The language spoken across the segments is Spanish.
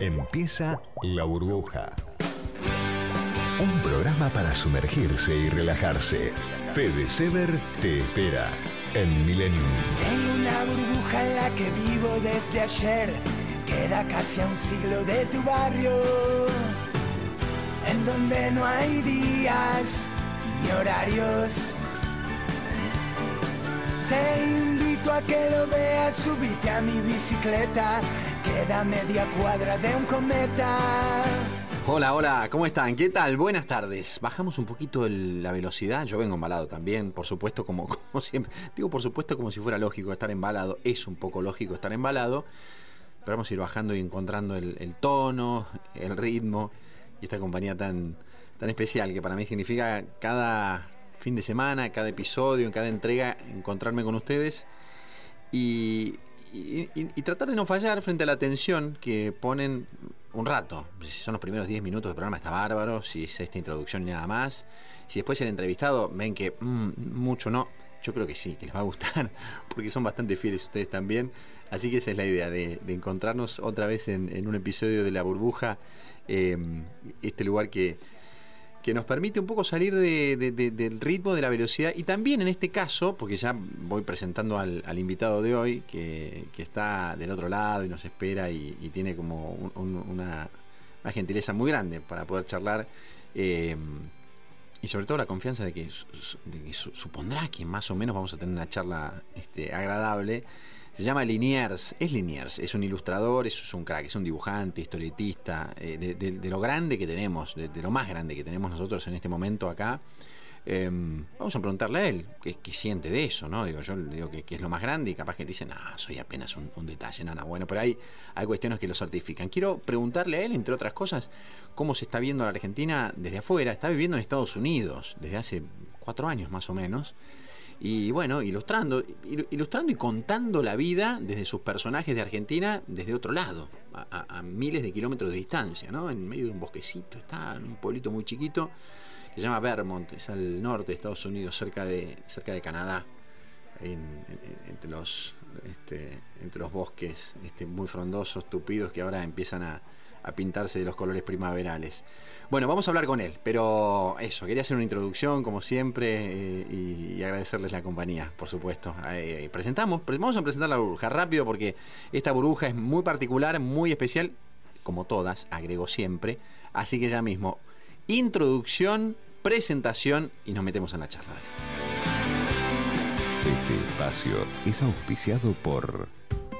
Empieza La Burbuja. Un programa para sumergirse y relajarse. Fede Sever te espera en Millennium. Tengo una burbuja en la que vivo desde ayer. Queda casi a un siglo de tu barrio. En donde no hay días ni horarios. Te invito a que lo veas, subite a mi bicicleta. Queda media cuadra de un cometa. Hola, hola, ¿cómo están? ¿Qué tal? Buenas tardes. Bajamos un poquito la velocidad. Yo vengo embalado también, por supuesto, como, siempre. Digo por supuesto como si fuera lógico estar embalado. Es un poco lógico estar embalado. Pero vamos a ir bajando y encontrando el, el tono, el ritmo y esta compañía tan, tan especial que para mí significa cada fin de semana, cada episodio, en cada entrega, encontrarme con ustedes y, y- tratar de no fallar frente a la atención que ponen un rato. Si son los primeros 10 minutos del programa está bárbaro, si es esta introducción y nada más. Si después el entrevistado ven que mm, mucho no, yo creo que sí, que les va a gustar, porque son bastante fieles ustedes también. Así que esa es la idea, de, de encontrarnos otra vez en, en un episodio de La Burbuja, eh, este lugar que, que nos permite un poco salir de- de- de- del ritmo, de la velocidad y también en este caso, porque ya voy presentando al, invitado de hoy que, está del otro lado y nos espera y, tiene como un- un- una, gentileza muy grande para poder charlar eh, y sobre todo la confianza de que, supondrá que más o menos vamos a tener una charla este, agradable. Se llama Liniers, es Liniers, es un ilustrador, es un crack, es un dibujante, historietista, eh, de, lo grande que tenemos, de, lo más grande que tenemos nosotros en este momento acá. Eh, vamos a preguntarle a él qué, siente de eso, ¿no? Digo, yo digo que, es lo más grande y capaz que dice, no, soy apenas un, detalle, no, no, bueno, pero hay, hay cuestiones que lo certifican. Quiero preguntarle a él, entre otras cosas, cómo se está viendo la Argentina desde afuera. Está viviendo en Estados Unidos desde hace cuatro años más o menos. Y bueno, ilustrando, ilu- ilustrando y contando la vida desde sus personajes de Argentina desde otro lado, a miles de kilómetros de distancia, ¿no? En medio de un bosquecito, está en un pueblito muy chiquito que se llama Vermont, es al norte de Estados Unidos, cerca de, cerca de Canadá, en- en- entre, los, este, entre los bosques este, muy frondosos, tupidos, que ahora empiezan a, a pintarse de los colores primaverales. Bueno, vamos a hablar con él, pero eso, quería hacer una introducción, como siempre, eh, y, agradecerles la compañía, por supuesto. Eh, presentamos, pre- vamos a presentar la burbuja rápido, porque esta burbuja es muy particular, muy especial, como todas, agrego siempre. Así que ya mismo, introducción, presentación y nos metemos en la charla. Este espacio es auspiciado por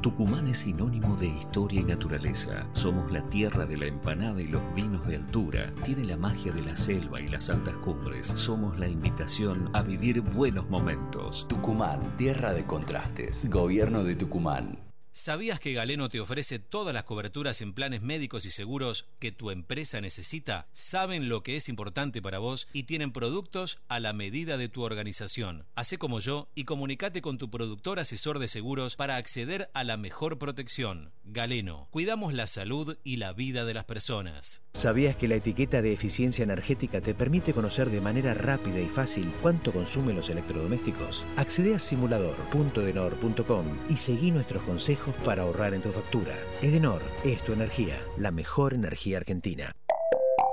Tucumán es sinónimo de historia y naturaleza. Somos la tierra de la empanada y los vinos de altura. Tiene la magia de la selva y las altas cumbres. Somos la invitación a vivir buenos momentos. Tucumán, tierra de contrastes. Gobierno de Tucumán. ¿Sabías que Galeno te ofrece todas las coberturas en planes médicos y seguros que tu empresa necesita? Saben lo que es importante para vos y tienen productos a la medida de tu organización. Hacé como yo y comunicate con tu productor asesor de seguros para acceder a la mejor protección. Galeno, cuidamos la salud y la vida de las personas. ¿Sabías que la etiqueta de eficiencia energética te permite conocer de manera rápida y fácil cuánto consumen los electrodomésticos? Accede a simulador.edenor.com y seguí nuestros consejos para ahorrar en tu factura. Edenor es tu energía, la mejor energía argentina.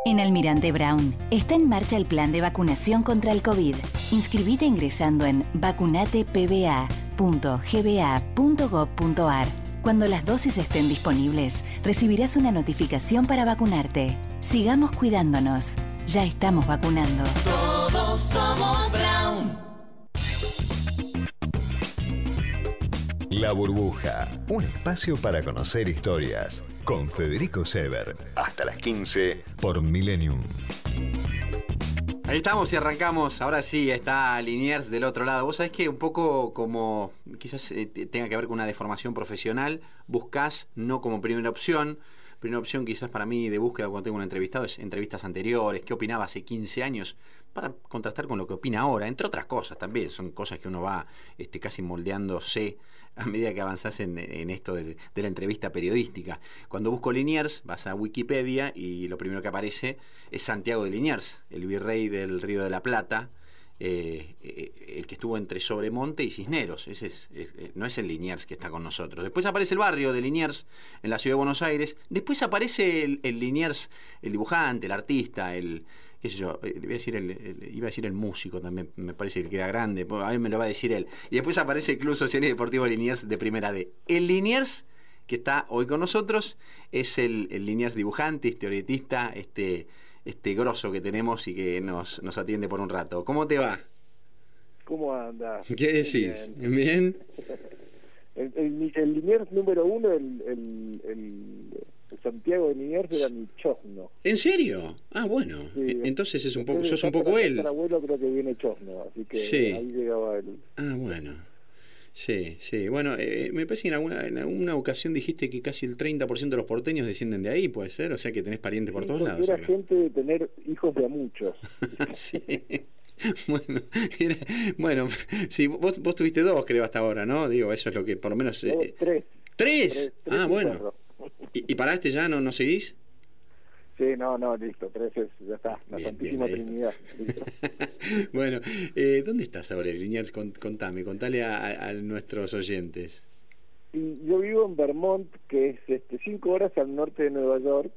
En Almirante Brown está en marcha el plan de vacunación contra el COVID. Inscribite ingresando en vacunatepba.gba.gov.ar. Cuando las dosis estén disponibles, recibirás una notificación para vacunarte. Sigamos cuidándonos. Ya estamos vacunando. Todos somos Brown. La Burbuja, un espacio para conocer historias. Con Federico Sever. Hasta las 15 por Millennium. Ahí estamos y arrancamos. Ahora sí, está Liniers del otro lado. Vos sabés que un poco como quizás eh, te- tenga que ver con una deformación profesional, buscas no como primera opción. Primera opción quizás para mí de búsqueda cuando tengo un entrevistado es entrevistas anteriores. ¿Qué opinaba hace 15 años? Para contrastar con lo que opina ahora, entre otras cosas también, son cosas que uno va este, casi moldeándose a medida que avanzás en, esto de, la entrevista periodística. Cuando busco Liniers, vas a Wikipedia y lo primero que aparece es Santiago de Liniers, el virrey del Río de la Plata, eh, eh, el que estuvo entre Sobremonte y Cisneros. Ese es, eh, no es el Liniers que está con nosotros. Después aparece el barrio de Liniers en la ciudad de Buenos Aires. Después aparece el Liniers, el dibujante, el artista, el, qué sé yo, iba a decir el, iba a decir el músico también, me parece que queda grande, a mí me lo va a decir él. Y después aparece el Club Social y Deportivo Liniers de Primera D. El Liniers que está hoy con nosotros es el, el Liniers dibujante, historietista, este este grosso que tenemos y que nos, nos atiende por un rato. ¿Cómo te va? ¿Cómo andas? ¿Qué decís? ¿Bien? El, el, Liniers número uno, el, el, Santiago de Liniers era mi chosno. ¿En serio? Ah, bueno. Entonces es un poco, sos un poco él. El abuelo creo que viene chosno, así que ahí llegaba el... Ah, bueno. Sí, sí. Bueno, eh, me parece que en alguna, en alguna ocasión dijiste que casi el 30% de los porteños descienden de ahí, puede ser. O sea que tenés parientes por todos lados. Era gente de tener hijos de a muchos. sí. Bueno, bueno, sí, vos, vos tuviste dos, creo, hasta ahora, ¿no? Digo, eso es lo que por lo menos... Eh, tres. tres. ah, bueno. ¿Y, ¿Y, paraste ya? ¿No, no seguís? Sí, no, no, listo, tres es, ya está, la Santísima Trinidad. bueno, eh, ¿dónde estás ahora, Liniers? Contame, contale a, nuestros oyentes. yo vivo en Vermont, que es este, cinco horas al norte de Nueva York,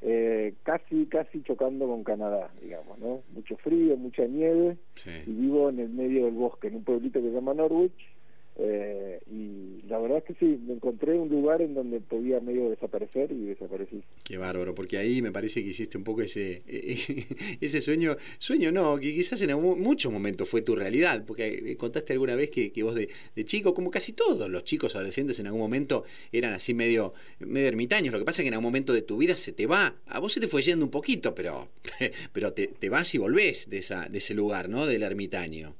eh, casi casi chocando con Canadá, digamos, ¿no? Mucho frío, mucha nieve, y vivo en el medio del bosque, en un pueblito que se llama Norwich, eh, y la verdad es que sí, me encontré un lugar en donde podía medio desaparecer y desaparecí. Qué bárbaro, porque ahí me parece que hiciste un poco ese ese sueño, sueño no, que quizás en muchos momentos fue tu realidad, porque contaste alguna vez que, que vos de, de, chico, como casi todos los chicos adolescentes en algún momento eran así medio, medio ermitaños, lo que pasa es que en algún momento de tu vida se te va, a vos se te fue yendo un poquito, pero, pero te, te vas y volvés de, esa, de ese lugar, ¿no? Del ermitaño.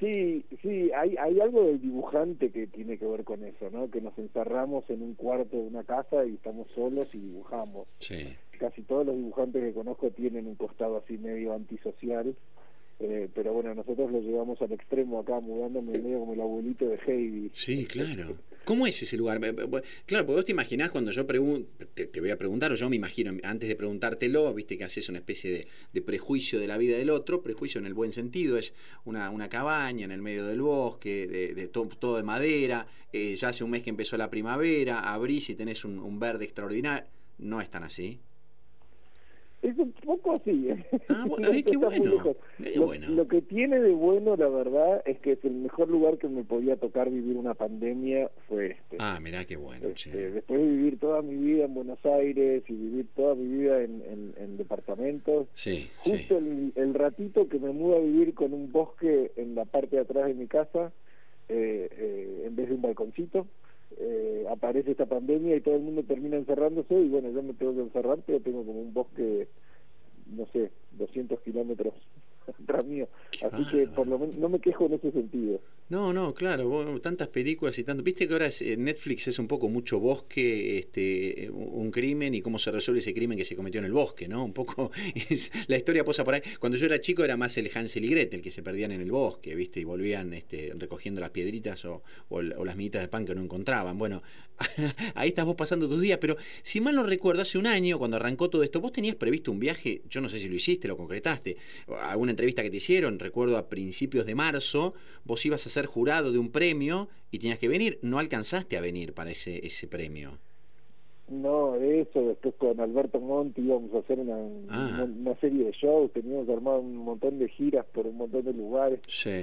Sí, sí, hay, hay algo del dibujante que tiene que ver con eso, ¿no? Que nos encerramos en un cuarto de una casa y estamos solos y dibujamos. Sí. Casi todos los dibujantes que conozco tienen un costado así medio antisocial eh, pero bueno, nosotros lo llevamos al extremo acá, mudándome medio como el abuelito de Heidi. Sí, claro. ¿Cómo es ese lugar? Claro, porque vos te imaginás cuando yo pregunto, te, voy a preguntar, o yo me imagino, antes de preguntártelo, viste que haces una especie de, prejuicio de la vida del otro, prejuicio en el buen sentido, es una, cabaña en el medio del bosque, de, todo, de madera, eh, ya hace un mes que empezó la primavera, abrís y tenés un, un verde extraordinario. No es tan así. Es un poco así. ¿eh? Ah, qué bueno. Lo, que tiene de bueno, la verdad, es que es el mejor lugar que me podía tocar vivir una pandemia fue este. Ah, mirá qué bueno. Este, después de vivir toda mi vida en Buenos Aires y vivir toda mi vida en, en, departamentos, sí, justo El, el, ratito que me mudo a vivir con un bosque en la parte de atrás de mi casa, eh, eh, en vez de un balconcito, eh, aparece esta pandemia y todo el mundo termina encerrándose y bueno, yo me tengo que encerrar, pero tengo como un bosque, no sé, 200 kilómetros atrás mío. Así que por lo menos no me quejo en ese sentido. No, no, claro, tantas películas y tanto. Viste que ahora es, Netflix es un poco mucho bosque, este, un crimen y cómo se resuelve ese crimen que se cometió en el bosque, ¿no? Un poco la historia posa por ahí. Cuando yo era chico era más el Hansel y Gretel que se perdían en el bosque, ¿viste? Y volvían este, recogiendo las piedritas o, o, las miguitas de pan que no encontraban. Bueno, ahí estás vos pasando tus días, pero si mal no recuerdo, hace un año cuando arrancó todo esto, vos tenías previsto un viaje, yo no sé si lo hiciste, lo concretaste, alguna entrevista que te hicieron, recuerdo a principios de marzo, vos ibas a ser jurado de un premio y tenías que venir. No alcanzaste a venir para ese, ese premio. No, eso, después con Alberto Monti íbamos a hacer una, ah. una, serie de shows, teníamos armado un montón de giras por un montón de lugares.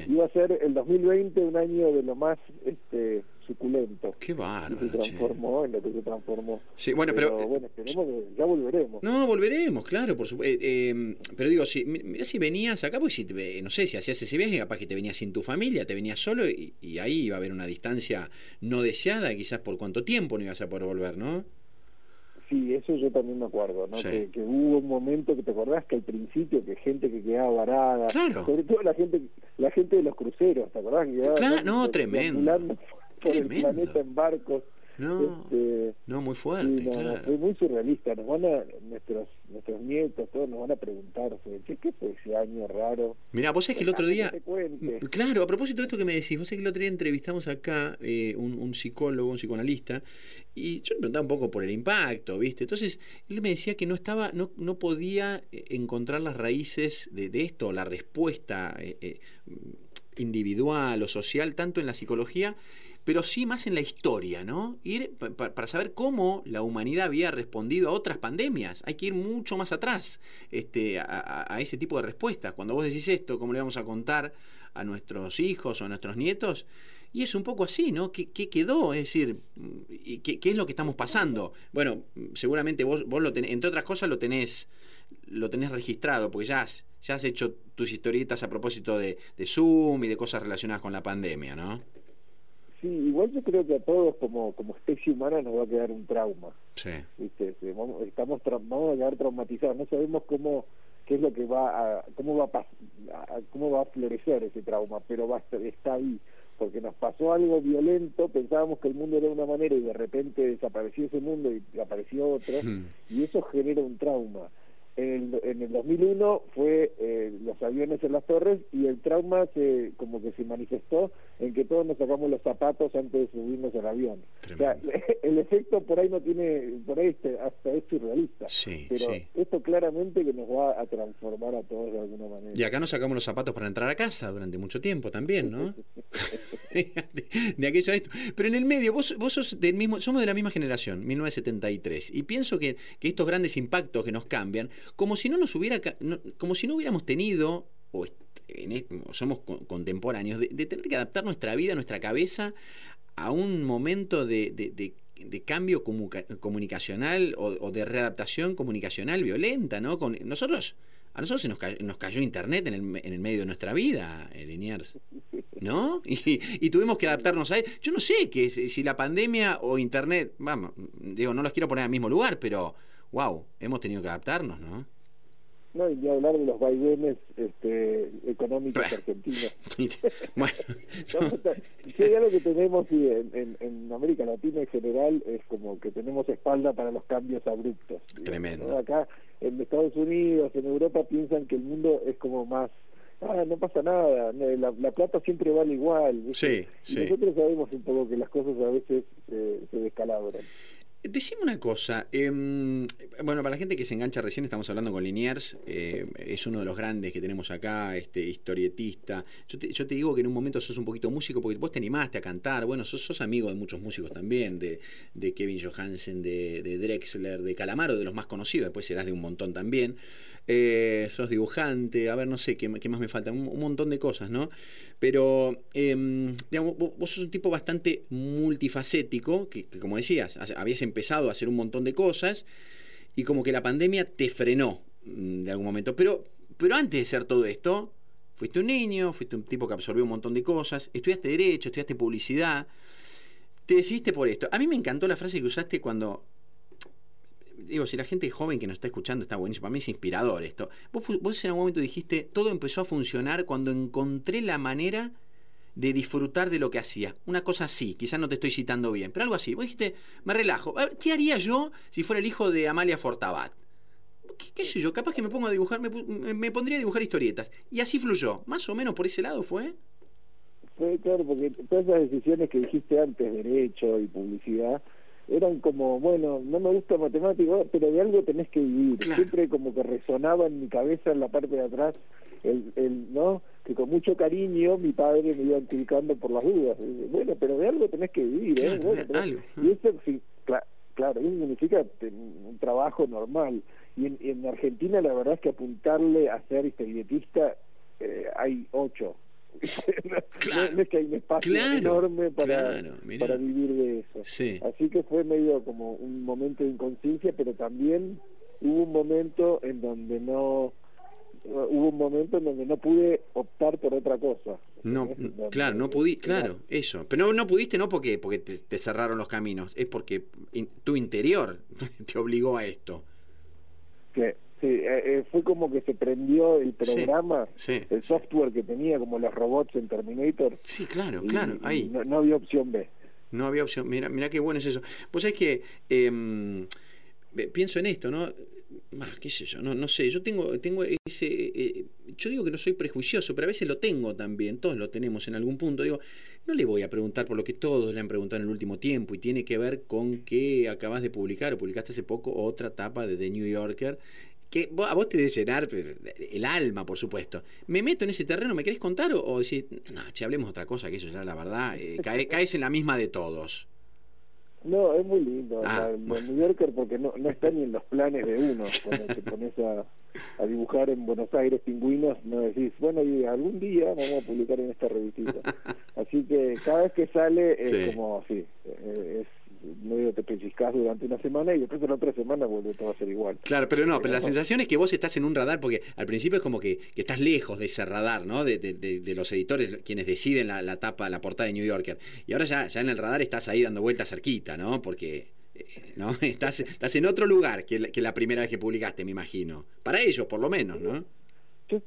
Iba a ser el 2020 un año de lo más este suculento. Qué bárbaro. se transformó en lo que se transformó. Sí, bueno, pero, pero bueno, esperemos que ya volveremos. No, volveremos, claro, por supuesto. Eh, eh, pero digo, si, mira si venías acá, pues si no sé, si hacías ese viaje, capaz que te venías sin tu familia, te venías solo y, y ahí iba a haber una distancia no deseada, quizás por cuánto tiempo no ibas a poder volver, ¿no? Sí, eso yo también me acuerdo, ¿no? Que, hubo un momento que te acordás que al principio que gente que quedaba varada, sobre todo la gente la gente de los cruceros, ¿te acordás? claro, no, tremendo. Por el planeta en barcos. No, este, no muy fuerte, claro. Muy surrealista. Nos van a, nuestros, nuestros nietos, todos nos van a preguntar, ¿qué, qué fue ese año raro? Mira, vos sabés que el otro día... Claro, a propósito de esto que me decís, vos sabés que el otro día entrevistamos acá eh, un, un psicólogo, un psicoanalista, y yo le preguntaba un poco por el impacto, ¿viste? Entonces, él me decía que no estaba, no, no podía eh, encontrar las raíces de, de esto, la respuesta eh, eh, individual o social, tanto en la psicología, pero sí más en la historia, ¿no? Ir para saber cómo la humanidad había respondido a otras pandemias. Hay que ir mucho más atrás este, a, a ese tipo de respuestas. Cuando vos decís esto, ¿cómo le vamos a contar a nuestros hijos o a nuestros nietos? Y es un poco así, ¿no? ¿Qué, quedó? Es decir, ¿qué, ¿qué, es lo que estamos pasando? Bueno, seguramente vos, vos lo tenés, entre otras cosas lo tenés, lo tenés registrado, porque ya has, ya has hecho tus historietas a propósito de, de Zoom y de cosas relacionadas con la pandemia, ¿no? Sí, igual yo creo que a todos como, como especie humana nos va a quedar un trauma. Sí. ¿Viste? Vamos, estamos vamos a quedar traumatizados, no sabemos cómo qué es lo que va a cómo va a, cómo va a florecer ese trauma, pero va a estar, está ahí porque nos pasó algo violento, pensábamos que el mundo era de una manera y de repente desapareció ese mundo y apareció otro, hmm. y eso genera un trauma. En el, en el 2001 fue eh, los aviones en las torres y el trauma se como que se manifestó en que todos nos sacamos los zapatos antes de subirnos al avión. O sea, el efecto por ahí no tiene, por ahí este, hasta es surrealista. pero esto claramente que nos va a transformar a todos de alguna manera. Y acá nos sacamos los zapatos para entrar a casa durante mucho tiempo también, ¿no? de, aquello a esto. Pero en el medio, vos, vos sos del mismo, somos de la misma generación, 1973, y pienso que, que estos grandes impactos que nos cambian como si no nos hubiera, como si no hubiéramos tenido, o somos contemporáneos, de, tener que adaptar nuestra vida, nuestra cabeza a un momento de, cambio comunicacional o, de readaptación comunicacional violenta, ¿no? Con, nosotros, a nosotros se nos cayó, nos cayó Internet en el, en el, medio de nuestra vida, Liniers, ¿no? Y, tuvimos que adaptarnos a él. Yo no sé que si la pandemia o Internet, vamos, digo, no los quiero poner al mismo lugar, pero wow, hemos tenido que adaptarnos, ¿no? No, y ni hablar de los vaivenes este, económicos argentinos. bueno, si hay algo que tenemos en, en, América Latina en general es como que tenemos espalda para los cambios abruptos. Tremendo. Acá en Estados Unidos, en Europa piensan que el mundo es como más ah, no pasa nada, la, la plata siempre vale igual. Sí, y nosotros sabemos un poco que las cosas a veces eh, se descalabran. Decime una cosa, em, bueno, para la gente que se engancha recién, estamos hablando con Liniers, eh, es uno de los grandes que tenemos acá, este historietista. Yo te, yo te, digo que en un momento sos un poquito músico porque vos te animaste a cantar, bueno, sos, sos amigo de muchos músicos también, de, de Kevin Johansen, de, de, Drexler, de Calamaro, de los más conocidos, después serás de un montón también. Eh, sos dibujante, a ver, no sé, ¿qué, más me falta? Un, montón de cosas, ¿no? Pero, em, digamos, vos, sos un tipo bastante multifacético, que, como decías, habías empezado a hacer un montón de cosas y como que la pandemia te frenó mm, de algún momento. Pero, pero antes de ser todo esto, fuiste un niño, fuiste un tipo que absorbió un montón de cosas, estudiaste Derecho, estudiaste Publicidad, te decidiste por esto. A mí me encantó la frase que usaste cuando digo, si la gente joven que nos está escuchando está buenísimo, para mí es inspirador esto. Vos, vos en algún momento dijiste, todo empezó a funcionar cuando encontré la manera de disfrutar de lo que hacía. Una cosa así, quizás no te estoy citando bien, pero algo así. Vos dijiste, me relajo. ¿Qué haría yo si fuera el hijo de Amalia Fortabat? ¿Qué, sé yo? Capaz que me pongo a dibujar, me, me, pondría a dibujar historietas. Y así fluyó. Más o menos por ese lado fue. Fue claro, porque todas las decisiones que dijiste antes, derecho y publicidad, eran como, bueno, no me gusta matemática, pero de algo tenés que vivir. Siempre como que resonaba en mi cabeza en la parte de atrás, el, el ¿no? Que con mucho cariño mi padre me iba inculcando por las dudas. Bueno, pero de algo tenés que vivir, ¿eh? Y eso, sí, claro, eso significa un trabajo normal. Y en, en Argentina la verdad es que apuntarle a ser historietista eh, hay ocho no, es que hay un espacio enorme para, para vivir de eso. Así que fue medio como un momento de inconsciencia, pero también hubo un momento en donde no hubo un momento en donde no pude optar por otra cosa. No, claro, no pudiste, claro, eso. Pero no, no pudiste no porque porque te, cerraron los caminos, es porque tu interior te obligó a esto. Que Sí, eh, eh, fue como que se prendió el programa, el software que tenía como los robots en Terminator. Sí, claro, claro, ahí. no, había opción B. No había opción. Mira, mira qué bueno es eso. Pues es que em, pienso en esto, ¿no? Más, qué sé yo, no, no sé, yo tengo, tengo ese, eh, yo digo que no soy prejuicioso, pero a veces lo tengo también, todos lo tenemos en algún punto, digo, no le voy a preguntar por lo que todos le han preguntado en el último tiempo y tiene que ver con que acabas de publicar o publicaste hace poco otra etapa de The New Yorker que a vos te debe llenar el alma, por supuesto. ¿Me meto en ese terreno? ¿Me querés contar? O, o decís, no, che, hablemos otra cosa, que eso ya la verdad, eh, caes en la misma de todos. No, es muy lindo. Ah, New Yorker porque no, no está ni en los planes de uno. Cuando te pones a, dibujar en Buenos Aires pingüinos, no decís, bueno, y algún día vamos a publicar en esta revistita. Así que cada vez que sale es como, sí, eh, es medio te pellizcas durante una semana y después de la otra semana vuelve todo a ser igual. Claro, pero no, pero la sensación es que vos estás en un radar, porque al principio es como que, estás lejos de ese radar, ¿no? De, de, los editores, quienes deciden la, la, tapa, la portada de New Yorker. Y ahora ya, ya en el radar estás ahí dando vueltas cerquita, ¿no? Porque eh, ¿no? Estás, estás en otro lugar que la, que la primera vez que publicaste, me imagino. Para ellos, por lo menos, ¿no? Yo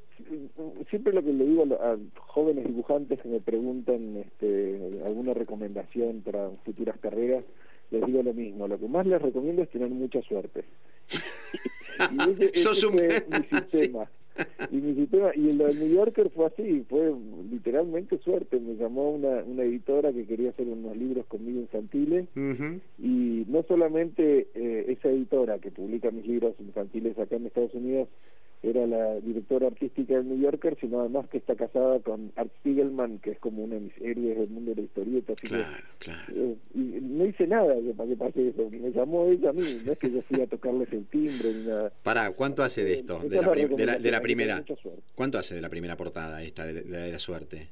siempre lo que le digo a, jóvenes dibujantes que me preguntan este, alguna recomendación para futuras carreras, les digo lo mismo. Lo que más les recomiendo es tener mucha suerte. y ese, fue mi sistema. Y mi sistema, y el de New Yorker fue así, fue literalmente suerte. Me llamó una, una editora que quería hacer unos libros conmigo infantiles, y no solamente eh, esa editora que publica mis libros infantiles acá en Estados Unidos era la directora artística del New Yorker, sino además que está casada con Art Spiegelman, que es como uno de mis héroes del mundo de la historieta. claro, claro. Eh, y no hice nada para que pase eso. Me llamó ella a mí, no es que yo fui a tocarles el timbre ni nada. Pará, ¿cuánto hace de esto? De la, de la, primera. ¿Cuánto hace de la primera portada esta, de, la suerte?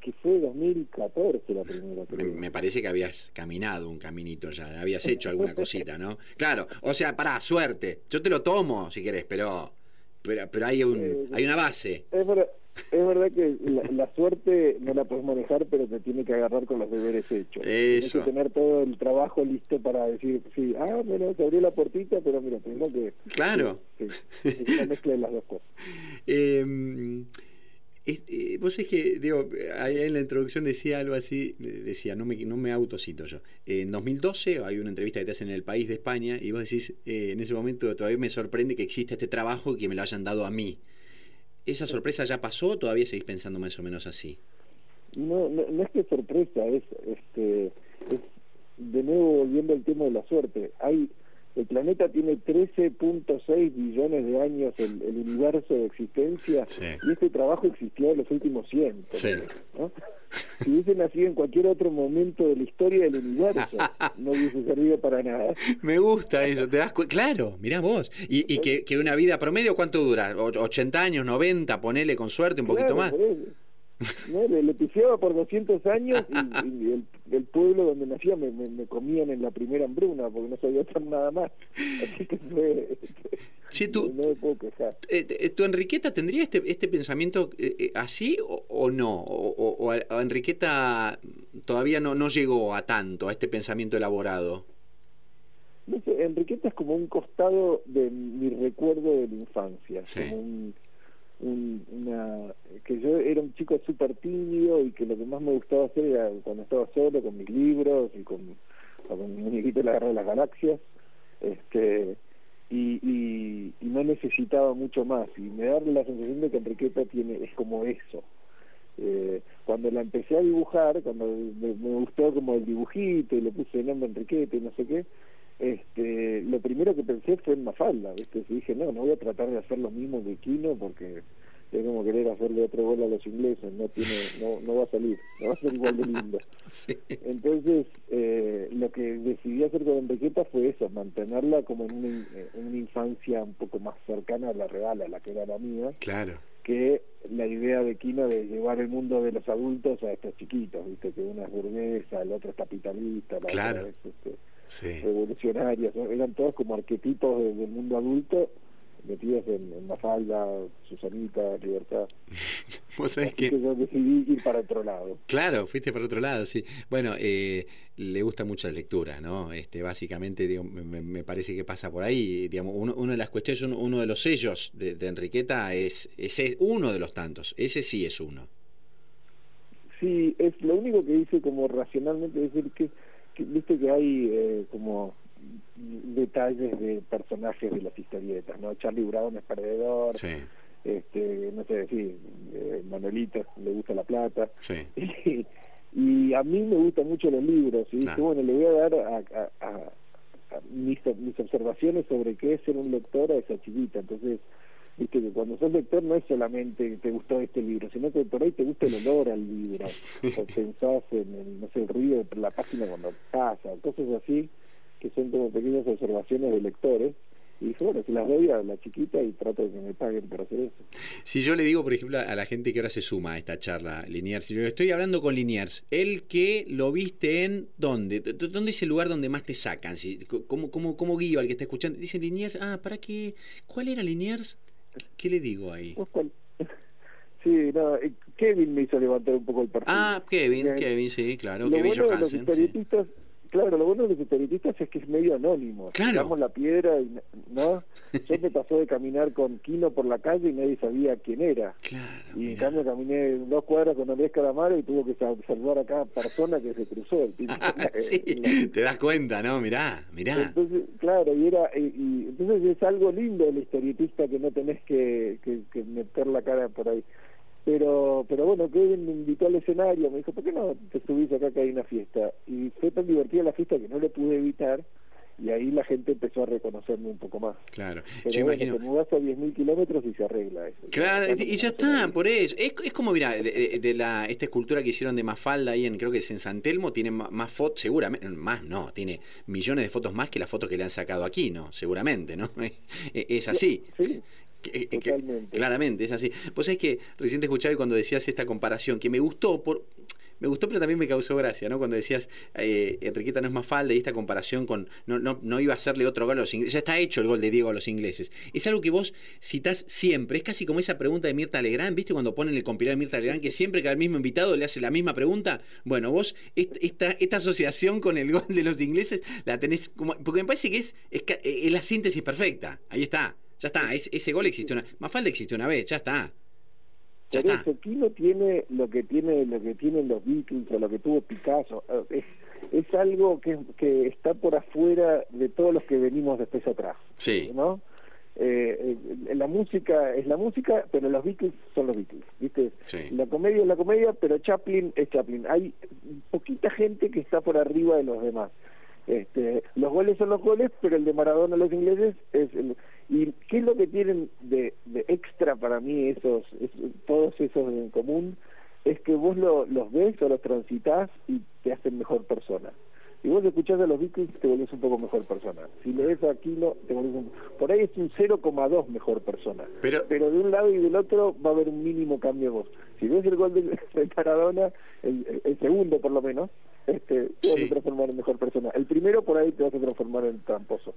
que fue 2014 la primera. Me, parece que habías caminado un caminito ya, habías hecho alguna cosita, ¿no? Claro, o sea, pará, suerte. Yo te lo tomo si querés, pero pero, pero hay, un, eh, hay una base. Es verdad, es verdad que la, suerte no la puedes manejar, pero te tiene que agarrar con los deberes hechos. Tienes que tener todo el trabajo listo para decir, sí, ah, bueno, se abrió la puertita, pero mira, tengo que... Claro. Sí, una mezcla de las dos cosas. Eh, eh, vos es que, digo, ahí en la introducción decía algo así, decía, no me, no me autocito yo. en 2012 hay una entrevista que te hacen en El País de España y vos decís, eh, en ese momento todavía me sorprende que exista este trabajo y que me lo hayan dado a mí. ¿Esa sorpresa ya pasó o todavía seguís pensando más o menos así? No, no, es que sorpresa, es, este, es de nuevo volviendo al tema de la suerte. Hay el planeta tiene 13.6 billones de años el, el, universo de existencia y este trabajo existió en los últimos 100. Si hubiese nacido en cualquier otro momento de la historia del universo, no hubiese servido para nada. Me gusta eso, te das claro, mirá vos. Y, y que, que, una vida promedio, ¿cuánto dura? ¿80 años, 90? Ponele con suerte un poquito más. ¿No? Le, le por 200 años y, el, pueblo donde nacía me, me, comían en la primera hambruna porque no sabía hacer nada más. Así que fue, sí, tú, no me puedo quejar. Eh, eh, ¿Tu Enriqueta tendría este, este pensamiento eh, así o, no? O, o, Enriqueta todavía no, no llegó a tanto, a este pensamiento elaborado? No sé, Enriqueta es como un costado de mi recuerdo de la infancia, como un una, que yo era un chico súper tímido y que lo que más me gustaba hacer era cuando estaba solo con mis libros y con, con mi muñequito de la guerra de las galaxias este y, y, no necesitaba mucho más. Y me da la sensación de que Enriqueta tiene es como eso. Eh, cuando la empecé a dibujar cuando me, gustó como el dibujito y le puse el nombre Enriqueta y no sé qué este, lo primero que pensé fue en Mafalda, ¿viste? Y dije, no, no voy a tratar de hacer lo mismo que Kino porque es como querer hacerle otro gol a los ingleses, no tiene, no, no va a salir, no va a ser igual de lindo. Entonces, eh, lo que decidí hacer con Enriqueta fue eso, mantenerla como en una, en una infancia un poco más cercana a la real, a la que era la mía. Claro que la idea de Kino de llevar el mundo de los adultos a estos chiquitos, viste que una es burguesa, el otro es capitalista, la claro. otra es este, revolucionarias, eran todos como arquetipos del mundo adulto metidos en, en Mafalda, Susanita, Libertad. Vos sabés que... yo decidí ir para otro lado. Claro, fuiste para otro lado, sí. Bueno, eh, le gusta mucho la lectura, ¿no? Este, básicamente, me, parece que pasa por ahí. Digamos, uno, una de las cuestiones, uno, de los sellos de, Enriqueta es, es uno de los tantos. Ese sí es uno. Sí, es lo único que dice como racionalmente decir que, viste que hay eh, como detalles de personajes de las historietas, ¿no? Charlie Brown es perdedor, este, no sé decir, eh, le gusta la plata, y, a mí me gustan mucho los libros, y bueno, le voy a dar a, mis, mis observaciones sobre qué es ser un lector a esa chiquita, entonces viste que cuando sos lector no es solamente te gustó este libro, sino que por ahí te gusta el olor al libro, o pensás en el, no sé, el ruido de la página cuando pasa, cosas así, que son como pequeñas observaciones de lectores. Y dije, bueno, se las doy a la chiquita y trato de que me paguen por hacer eso. Si yo le digo, por ejemplo, a la gente que ahora se suma a esta charla, Liniers, si yo estoy hablando con Liniers, el que lo viste en dónde, ¿dónde es el lugar donde más te sacan? ¿Cómo, cómo, cómo guío al que está escuchando? Dice Liniers, ah, ¿para qué? ¿Cuál era Liniers? ¿Qué le digo ahí? Sí, no, eh, Kevin me hizo levantar un poco el perfil. Ah, Kevin, Kevin, sí, claro. Kevin bueno Johansen, los Claro, lo bueno de los periodistas es que es medio anónimo. Claro. la piedra, y, ¿no? Yo me pasó de caminar con Kino por la calle y nadie sabía quién era. Claro. Y en cambio caminé dos cuadras con Andrés Calamaro y tuvo que saludar a cada persona que se cruzó. El sí, te das cuenta, ¿no? Mirá, mirá. Entonces, claro, y era y, entonces es algo lindo el historietista que no tenés que, que meter la cara por ahí pero pero bueno Kevin me invitó al escenario me dijo ¿por qué no te subís acá que hay una fiesta? y fue tan divertida la fiesta que no lo pude evitar y ahí la gente empezó a reconocerme un poco más. Claro, Pero yo bueno, imagino. Te mudás a 10.000 kilómetros y se arregla eso. Claro, y ya está, por eso. Es, es como, mira, de, la esta escultura que hicieron de Mafalda ahí en, creo que es en San Telmo, tiene más, fotos, seguramente, más no, tiene millones de fotos más que las fotos que le han sacado aquí, ¿no? Seguramente, ¿no? es así. Sí, claramente, es así. Pues es que recién te escuchaba cuando decías esta comparación, que me gustó, por, me gustó, pero también me causó gracia, ¿no? Cuando decías, eh, Enriqueta no es más falda y esta comparación con, no, no, no iba a hacerle otro gol a los ingleses, ya está hecho el gol de Diego a los ingleses. Es algo que vos citás siempre, es casi como esa pregunta de Mirta Legrand, ¿viste? Cuando ponen el compilado de Mirta Legrand, que siempre que al mismo invitado le hace la misma pregunta, bueno, vos esta, esta asociación con el gol de los ingleses la tenés como, porque me parece que es, es, es la síntesis perfecta, ahí está. Ya está, ese gol existió una. Mafalda existió una vez, ya está. Ya está. eso, Kino tiene lo que tiene lo que tienen los Beatles o lo que tuvo Picasso. Es, es algo que, que está por afuera de todos los que venimos después atrás. Sí. ¿No? Eh, eh, la música es la música, pero los Beatles son los Beatles, ¿viste? La comedia es la comedia, pero Chaplin es Chaplin. Hay poquita gente que está por arriba de los demás. Este, los goles son los goles, pero el de Maradona los ingleses es el, ¿Y qué es lo que tienen de, de extra para mí esos, todos esos en común? Es que vos lo, los ves o los transitas y te hacen mejor persona. Si vos escuchás a los Beatles, te volvés un poco mejor persona. Si lees a Aquino, te volvés un... Por ahí es un 0,2 mejor persona. Pero... Pero de un lado y del otro va a haber un mínimo cambio vos. Si ves el gol de, de Maradona, el, el segundo por lo menos, este, te vas a transformar en mejor persona. El primero por ahí te vas a transformar en tramposo.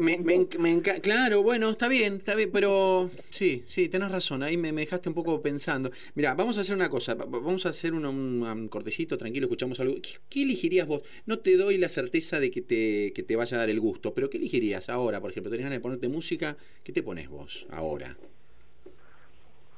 Me, claro, bueno, está bien, está bien, pero sí, sí, tenés razón, ahí me, dejaste un poco pensando. Mira, vamos a hacer una cosa, vamos a hacer un, cortecito, tranquilo, escuchamos algo. ¿Qué, elegirías vos? No te doy la certeza de que te, que te vaya a dar el gusto, pero ¿qué elegirías ahora, por ejemplo? ¿Tenés ganas de ponerte música? ¿Qué te pones vos ahora?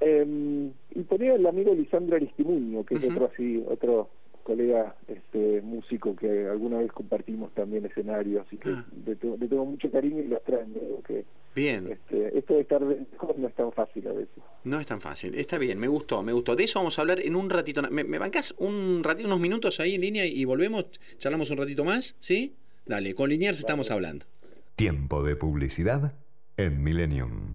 Eh, y ponía el amigo Lisandro Aristimuño, que es otro así, otro colega este, músico que alguna vez compartimos también escenario, así que ah. le, tengo, mucho cariño y lo extraño. Que, bien. Este, esto de estar lejos no es tan fácil a veces. No es tan fácil, está bien, me gustó, me gustó. De eso vamos a hablar en un ratito. ¿Me, me bancás un ratito, unos minutos ahí en línea y volvemos? ¿Charlamos un ratito más? ¿Sí? Dale, con Linears estamos hablando. Tiempo de publicidad en Millennium.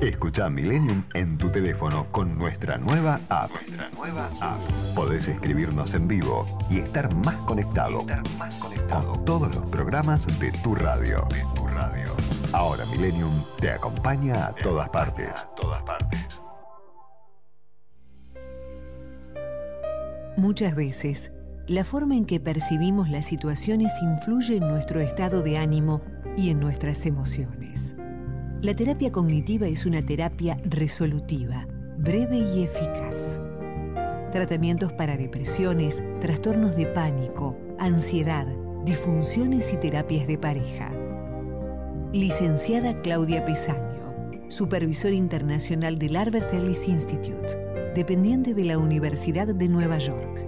Escucha Millennium en tu teléfono con nuestra nueva app. nueva Podés escribirnos en vivo y estar más conectado, con todos los programas de tu radio. tu radio. Ahora Millennium te acompaña a todas partes. A todas partes. Muchas veces, la forma en que percibimos las situaciones influye en nuestro estado de ánimo y en nuestras emociones. La terapia cognitiva es una terapia resolutiva, breve y eficaz. Tratamientos para depresiones, trastornos de pánico, ansiedad, disfunciones y terapias de pareja. Licenciada Claudia Pesaño, Supervisor Internacional del Albert Ellis Institute, dependiente de la Universidad de Nueva York.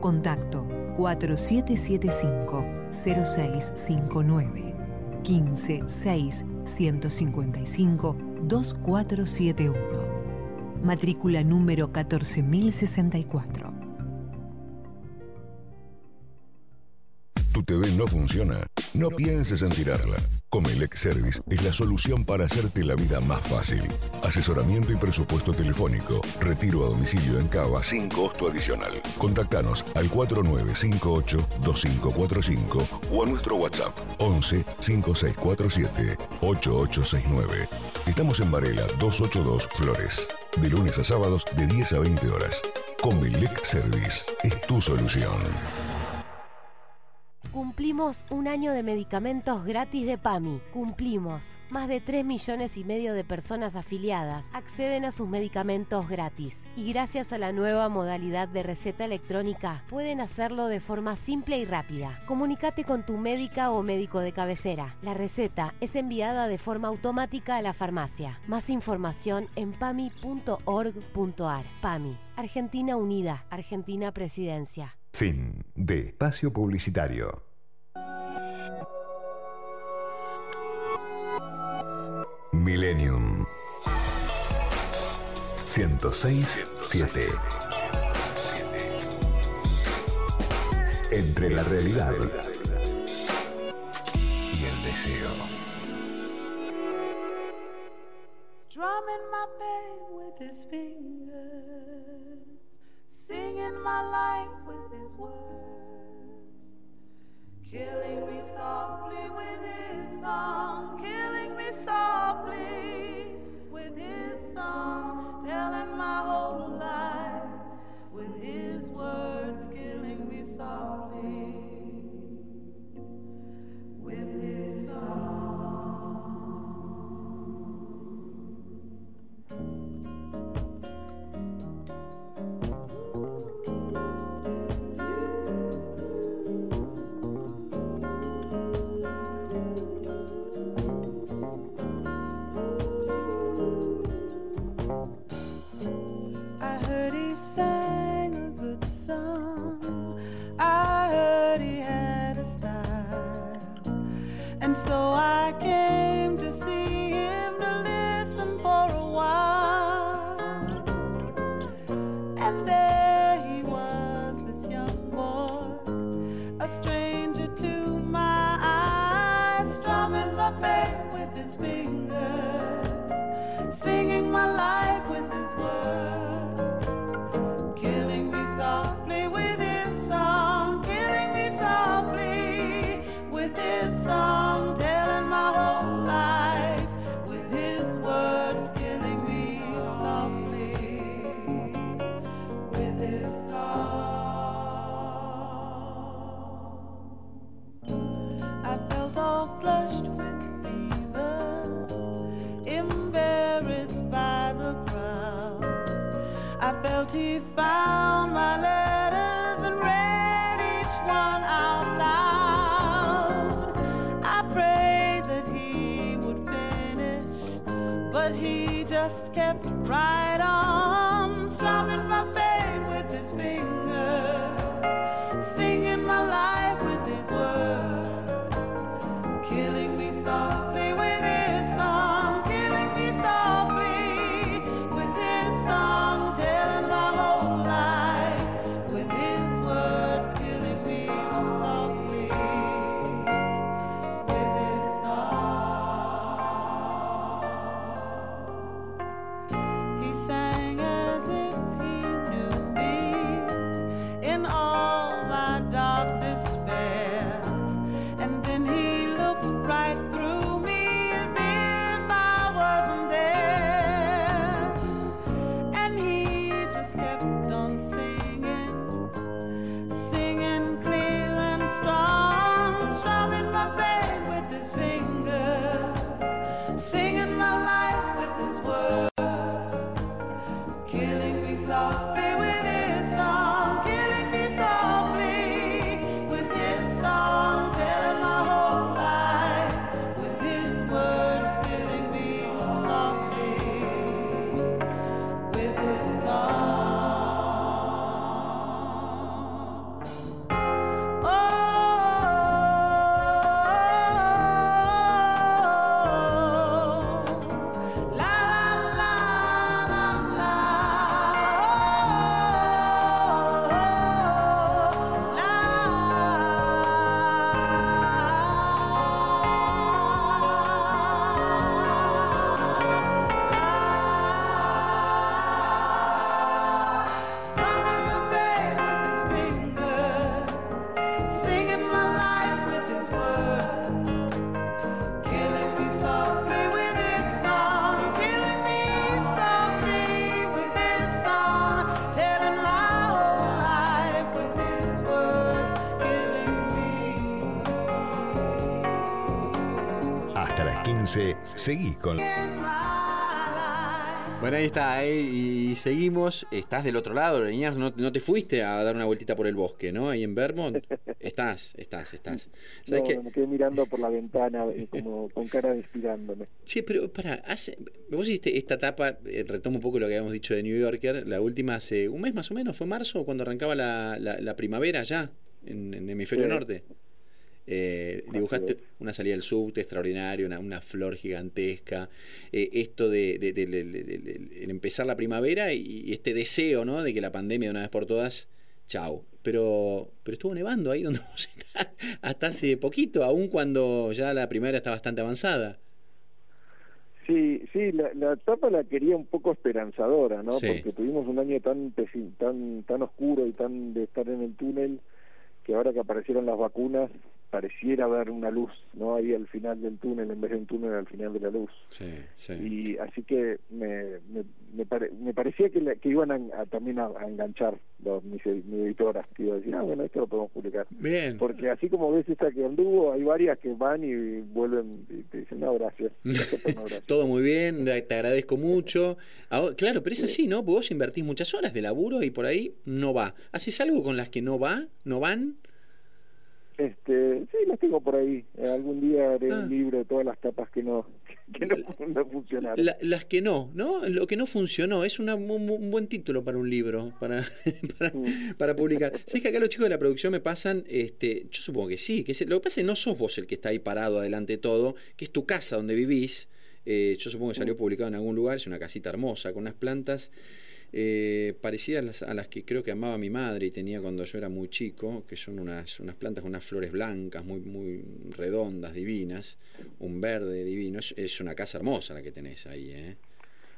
Contacto 4775-0659 15 6 155 2471. Matrícula número 14064. ¿Tu TV no funciona? No pienses en tirarla. Comelec Service es la solución para hacerte la vida más fácil. Asesoramiento y presupuesto telefónico. Retiro a domicilio en Cava sin costo adicional. Contactanos al 4958-2545 o a nuestro WhatsApp 11 5647 8869. Estamos en Varela 282 Flores. De lunes a sábados de 10 a 20 horas. Comelec Service es tu solución. Cumplimos un año de medicamentos gratis de PAMI. Cumplimos. Más de 3 millones y medio de personas afiliadas acceden a sus medicamentos gratis. Y gracias a la nueva modalidad de receta electrónica, pueden hacerlo de forma simple y rápida. Comunicate con tu médica o médico de cabecera. La receta es enviada de forma automática a la farmacia. Más información en pami.org.ar. PAMI. Argentina Unida. Argentina Presidencia. Fin de espacio publicitario. Millennium 106.7 Entre la realidad y el deseo. Strumming my pain with his fingers, singing my life with words, killing me softly with his song, killing me softly Estás del otro lado, Liniers, no, no te fuiste a dar una vueltita por el bosque, ¿no? Ahí en Vermont. Estás, estás, estás. ¿Sabes No, qué? me quedé mirando por la ventana como con cara de inspirándome. Sí, pero para, hace, vos hiciste esta etapa, eh, retomo un poco lo que habíamos dicho de New Yorker, la última hace un mes más o menos, fue marzo, cuando arrancaba la, la- la primavera ya, en, en hemisferio Sí. norte. Eh, dibujaste una salida del subte extraordinaria, una, una flor gigantesca, eh, esto de, de- de- empezar la primavera y, y este deseo, ¿no? De que la pandemia de una vez por todas, chau. Pero, pero estuvo nevando ahí donde vos estás hasta hace poquito, aun cuando ya la primavera está bastante avanzada. Sí, sí, la, la etapa la quería un poco esperanzadora, ¿no? Sí. Porque tuvimos un año tan tan tan oscuro y tan de estar en el túnel que ahora que aparecieron las vacunas pareciera haber una luz, ¿no? Ahí al final del túnel, en vez de un túnel al final de la luz. Sí, sí. Y así que me, me, me, pare- me parecía que, la- que iban a, a también a, a enganchar los, mis, ed- mi editora, que iba a decir, ah, bueno, esto lo podemos publicar. Bien. Porque así como ves esta que anduvo, hay varias que van y vuelven y te dicen, no, gracias. Esto no, gracias. Todo muy bien, te te agradezco mucho. Ahora, claro, pero es así, ¿no? Porque vos invertís muchas horas de laburo y por ahí no va. ¿Haces algo con las que no va? ¿No van? Este, sí, las tengo por ahí. Eh, algún día haré Ah. un libro de todas las tapas que no, que no, no funcionaron. La- las que no, ¿no? Lo que no funcionó. Es una- un, un buen título para un libro, para, para, para publicar. ¿Sabes que acá los chicos de la producción me pasan? Este, yo supongo que sí. Que se- lo que pasa es que no sos vos el que está ahí parado adelante de todo, que es tu casa donde vivís. Eh, yo supongo que salió publicado en algún lugar. Es una casita hermosa, con unas plantas eh, parecidas a las, a las que creo que amaba mi madre y tenía cuando yo era muy chico, que son unas, unas plantas con unas flores blancas, muy, muy redondas, divinas, un verde divino. Es, es una casa hermosa la que tenés ahí, ¿eh?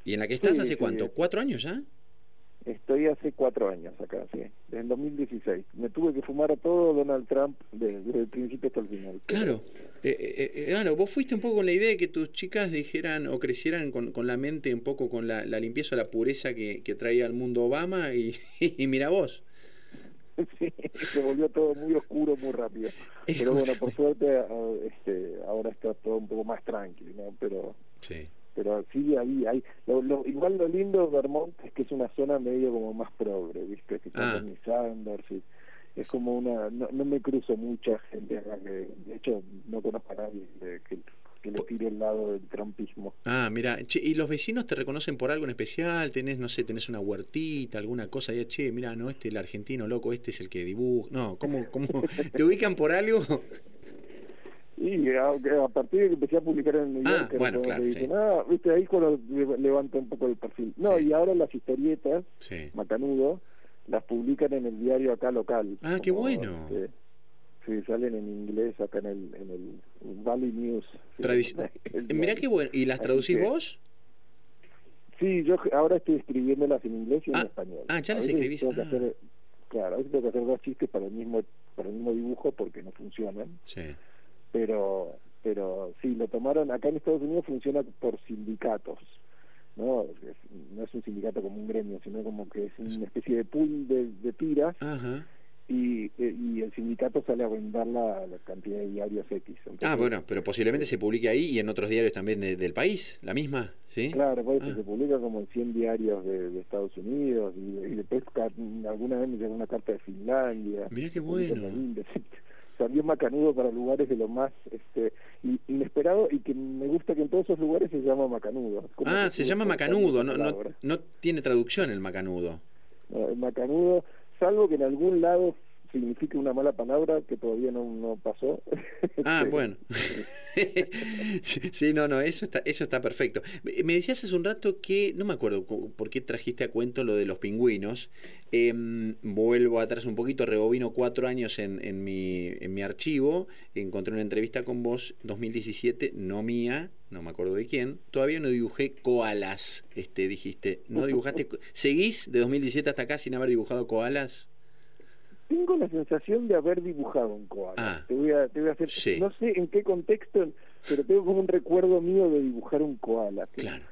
¿Y en la que estás Sí, hace sí. cuánto? ¿Cuatro años ya? Estoy hace cuatro años acá, sí, desde el 2016. Me tuve que fumar a todo Donald Trump de- desde el principio hasta el final. Claro. Eh, eh, eh, claro, vos fuiste un poco con la idea de que tus chicas dijeran o crecieran con, con la mente un poco con la, la limpieza, la pureza que, que traía al mundo Obama y, y mira vos. Sí, se volvió todo muy oscuro muy rápido. Pero bueno, por suerte a- este, ahora está todo un poco más tranquilo, ¿no? Pero Sí. Pero sí ahí hay lo, lo- igual lo lindo de Vermont es que es una zona medio como más progre viste que está Ah. Bernie Sanders y es como una no, no me cruzo mucha gente acá que de hecho no conozco a nadie de- que, que le tire el lado del trumpismo Ah, mira, che, ¿y los vecinos te reconocen por algo en especial? ¿Tenés, no sé, tenés una huertita, alguna cosa? Ya, che, mira, no, este el argentino loco, este es el que dibuja. No, ¿cómo, cómo? ¿Te ubican por algo? Y a, a partir de que empecé a publicar en New Ah, Yorker, bueno, como claro, sí. ah, viste ahí cuando le- levanta un poco el perfil no y ahora las historietas Sí. Macanudo las publican en el diario acá local Ah, qué bueno. este, Sí, salen en inglés acá en el, en el Valley News. Sí, el Mira diario. qué bueno. ¿Y las traducís que- vos? Sí, yo ahora estoy escribiéndolas en inglés y en Ah, español. ah, ya las escribís, tengo que ah. hacer- claro, a veces tengo que hacer dos chistes para el mismo para el mismo dibujo porque no funcionan. Sí. Pero pero sí, lo tomaron, acá en Estados Unidos funciona por sindicatos. ¿no? Es- no es un sindicato como un gremio, sino como que es una especie de pool de, de tiras Ajá. y, eh, y el sindicato sale a vender la, la cantidad de diarios X. Ah, bueno, pero posiblemente se publique ahí y en otros diarios también de- del país, la misma, ¿sí? Claro, por eso Ah. se publica como en 100 diarios de, de Estados Unidos y, y después alguna vez me llegó una carta de Finlandia. Mirá qué bueno. También macanudo para lugares de lo más este inesperado y que me gusta que en todos esos lugares se llama macanudo. Ah, se llama macanudo, no, no, no tiene traducción el macanudo. No, el macanudo, salvo que en algún lado signifique una mala palabra que todavía no, no pasó. Ah, Este, bueno. sí, no, no, eso está, eso está perfecto. Me decías hace un rato que, no me acuerdo cu- por qué trajiste a cuento lo de los pingüinos. Em, vuelvo atrás un poquito, rebobino cuatro años en, en, mi, en mi archivo, encontré una entrevista con vos, 2017, no mía, no me acuerdo de quién. Todavía no dibujé koalas, este, dijiste. ¿No dibujaste? ¿Seguís de 2017 hasta acá sin haber dibujado koalas? Tengo la sensación de haber dibujado un koala. Ah. te, voy a, te voy a hacer, Sí. no sé en qué contexto, pero tengo como un recuerdo mío de dibujar un koala. Claro.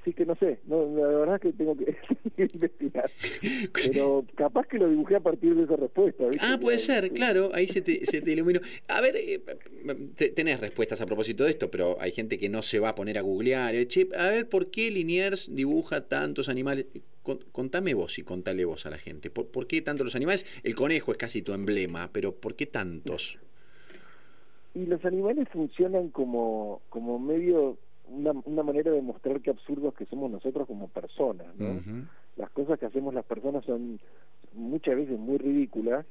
Así que no sé, no, la verdad es que tengo que investigar. Pero capaz que lo dibujé a partir de esa respuesta. ¿viste? Ah, puede ser, claro, ahí se te, se te iluminó. A ver, eh, te- tenés respuestas a propósito de esto, pero hay gente que no se va a poner a googlear. eh, che, a ver, ¿por qué Liniers dibuja tantos animales? Con- Contame vos y contale vos a la gente. ¿Por, por qué tantos los animales? El conejo es casi tu emblema, pero ¿por qué tantos? Y los animales funcionan como, como medio, una, una manera de mostrar qué absurdos que somos nosotros como personas, ¿no? Las cosas que hacemos las personas son muchas veces muy ridículas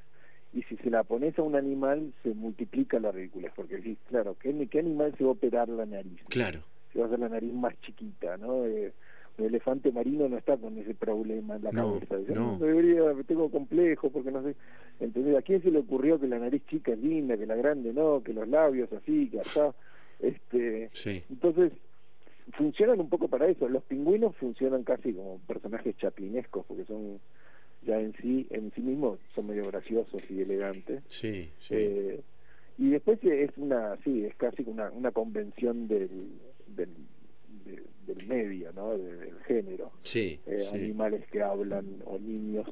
y si se la pones a un animal se multiplica la ridiculez, porque decís, claro, ¿qué, qué animal se va a operar la nariz? Claro. Se va a hacer la nariz más chiquita, ¿no? Eh, el elefante marino no está con ese problema en la No, cabeza. Dice, no. debería, tengo complejo porque no sé. Entonces, ¿a quién se le ocurrió que la nariz chica es linda, que la grande no, que los labios así, que allá? Este, Sí. entonces, funcionan un poco para eso. Los pingüinos funcionan casi como personajes chaplinescos, porque son ya en sí, en sí mismos, son medio graciosos y elegantes. Sí, sí. Eh, y después es una, sí, es casi una, una convención del, del, de- del medio, ¿no? De- del género. Sí, Eh, sí. Animales que hablan o niños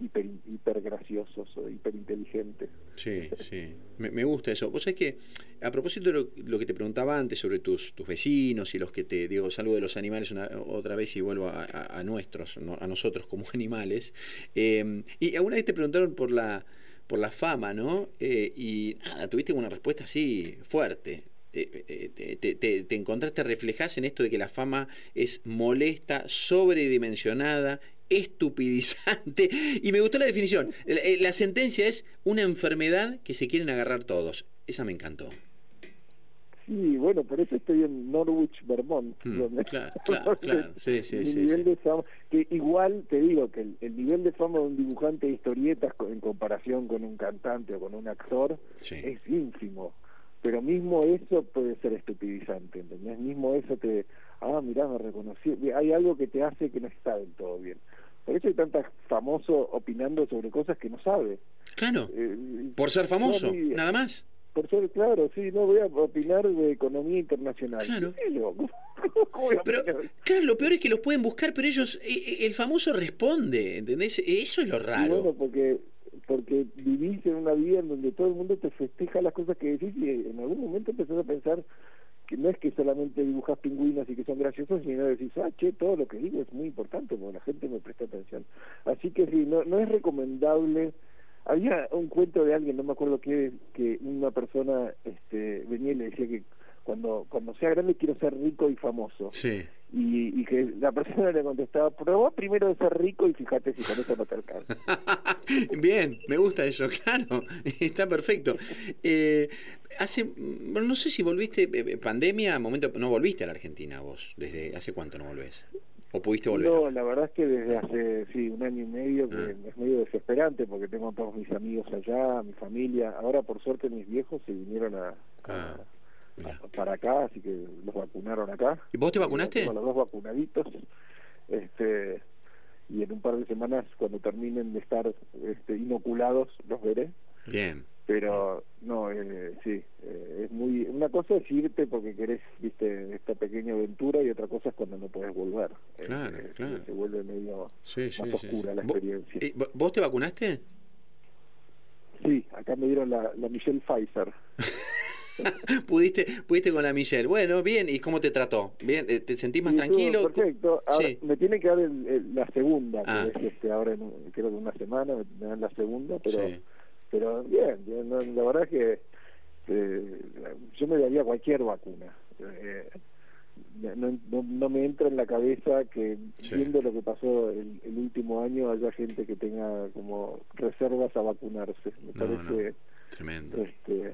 hiper, hiper graciosos o hiper inteligentes. Sí, sí. Me, me gusta eso. Vos sabés que, a propósito de lo, lo que te preguntaba antes sobre tus, tus vecinos y los que te digo, salgo de los animales una, otra vez y vuelvo a, a- a nuestros, no- a nosotros como animales. eh, y alguna vez te preguntaron por la, por la fama, ¿no? Eh, y nada, tuviste una respuesta así fuerte. Eh, eh, te, te- te- te encontraste, reflejás en esto de que la fama es molesta, sobredimensionada, estupidizante. Y me gustó la definición. La, eh, la sentencia es una enfermedad que se quieren agarrar todos. Esa me encantó. Sí, bueno, por eso estoy en Norwich, Vermont. Mm, donde- claro, claro, claro. Sí, sí, mi sí, nivel de fama, que igual te digo que el, el nivel de fama de un dibujante de historietas en comparación con un cantante o con un actor es ínfimo. Pero mismo eso puede ser estupidizante, ¿entendés? Mismo eso te... Ah, mirá, me reconocí. Hay algo que te hace que no está del todo bien. Por eso hay tantos famosos opinando sobre cosas que no sabe. Claro. Eh, Por ser famoso, no, nada más. por ser, claro, sí, no voy a opinar de economía internacional. Claro. ¿Qué sé yo? ¿Cómo voy a Pero, claro, lo peor es que los pueden buscar, pero ellos, eh, eh, el famoso responde, ¿entendés? Eso es lo Y raro. bueno, porque porque vivís en una vida en donde todo el mundo te festeja las cosas que decís y en algún momento empezás a pensar que no es que solamente dibujas pingüinos y que son graciosos, sino decís, ah, che, todo lo que digo es muy importante porque la gente me presta atención. Así que sí, no, no es recomendable. Había un cuento de alguien, no me acuerdo qué, que una persona este, venía y le decía que cuando, cuando sea grande quiero ser rico y famoso. Sí. Y, y que la persona le contestaba, probá primero de ser rico y fíjate si con eso no te alcanza. Bien, me gusta eso, claro, está perfecto. Eh, hace, bueno, no sé si volviste, eh, eh, pandemia, momento, no volviste a la Argentina vos, desde hace cuánto no volvés, o pudiste volver. No, la verdad es que desde hace sí un año y medio que Ah. es medio desesperante porque tengo a todos mis amigos allá, mi familia. Ahora por suerte mis viejos se vinieron a, Ah, a- para acá, así que los vacunaron acá. ¿Y vos te Eh, vacunaste? los dos vacunaditos. Este y en un par de semanas cuando terminen de estar este, inoculados los veré. Bien. Pero no, eh, sí, eh, es muy una cosa es irte porque querés, viste, esta pequeña aventura y otra cosa es cuando no puedes volver. Eh, Claro, eh, claro. Se vuelve medio Sí, más sí, oscura sí. la ¿Vos- experiencia. eh, vo- ¿Vos te vacunaste? Sí, acá me dieron la, la Michelle Pfizer. pudiste, pudiste con la Michelle. Bueno, bien, ¿y cómo te trató? Bien, eh, ¿te sentís más Y tranquilo? Perfecto. Ahora, Sí. Me tiene que dar el- el- la segunda, Ah. que es este, ahora en, creo que una semana me- me dan la segunda, pero Sí. pero bien, bien, no, la verdad es que eh, yo me daría cualquier vacuna. Eh, no, no, no me entra en la cabeza que Sí. viendo lo que pasó el, el último año haya gente que tenga como reservas a vacunarse. Me No, parece Tremendo. este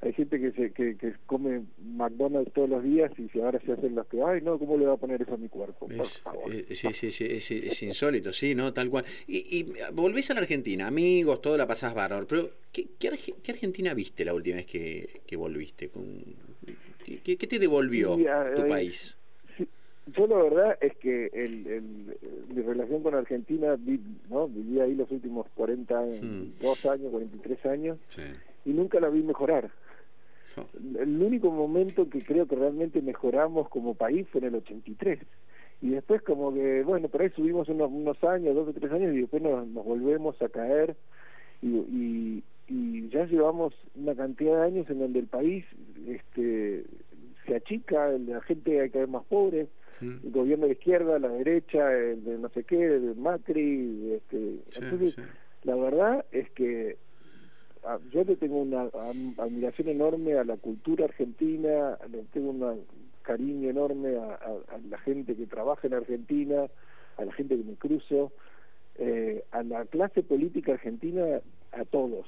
hay gente que se que, que come McDonald's todos los días y si ahora se hacen los que ay no cómo le va a poner eso a mi cuerpo por Es, favor eh, sí, sí, sí, es, es insólito, sí, ¿no? Tal cual. Y, y volvés a la Argentina, amigos, todo la pasás bárbaro, pero ¿qué, qué, Arge- qué Argentina viste la última vez que, que volviste? Con, ¿qué, qué te devolvió Sí, tu eh, país? yo la verdad es que el, el- mi relación con Argentina vi- no viví ahí los últimos 40 años, Hmm. dos años 43 años Sí. y nunca la vi mejorar El único momento que creo que realmente mejoramos como país fue en el 83. Y después como que, bueno, por ahí subimos unos, unos años, dos o tres años, y después nos, nos volvemos a caer. Y, y, y ya llevamos una cantidad de años en donde el país este, se achica, la gente hay que ver más pobre, el gobierno de izquierda, la derecha, el de no sé qué, el de Macri, este, entonces la verdad es que yo le tengo una admiración enorme a la cultura argentina, le tengo un cariño enorme a, a- a la gente que trabaja en Argentina, a la gente que me cruzo, eh, a la clase política argentina, a todos.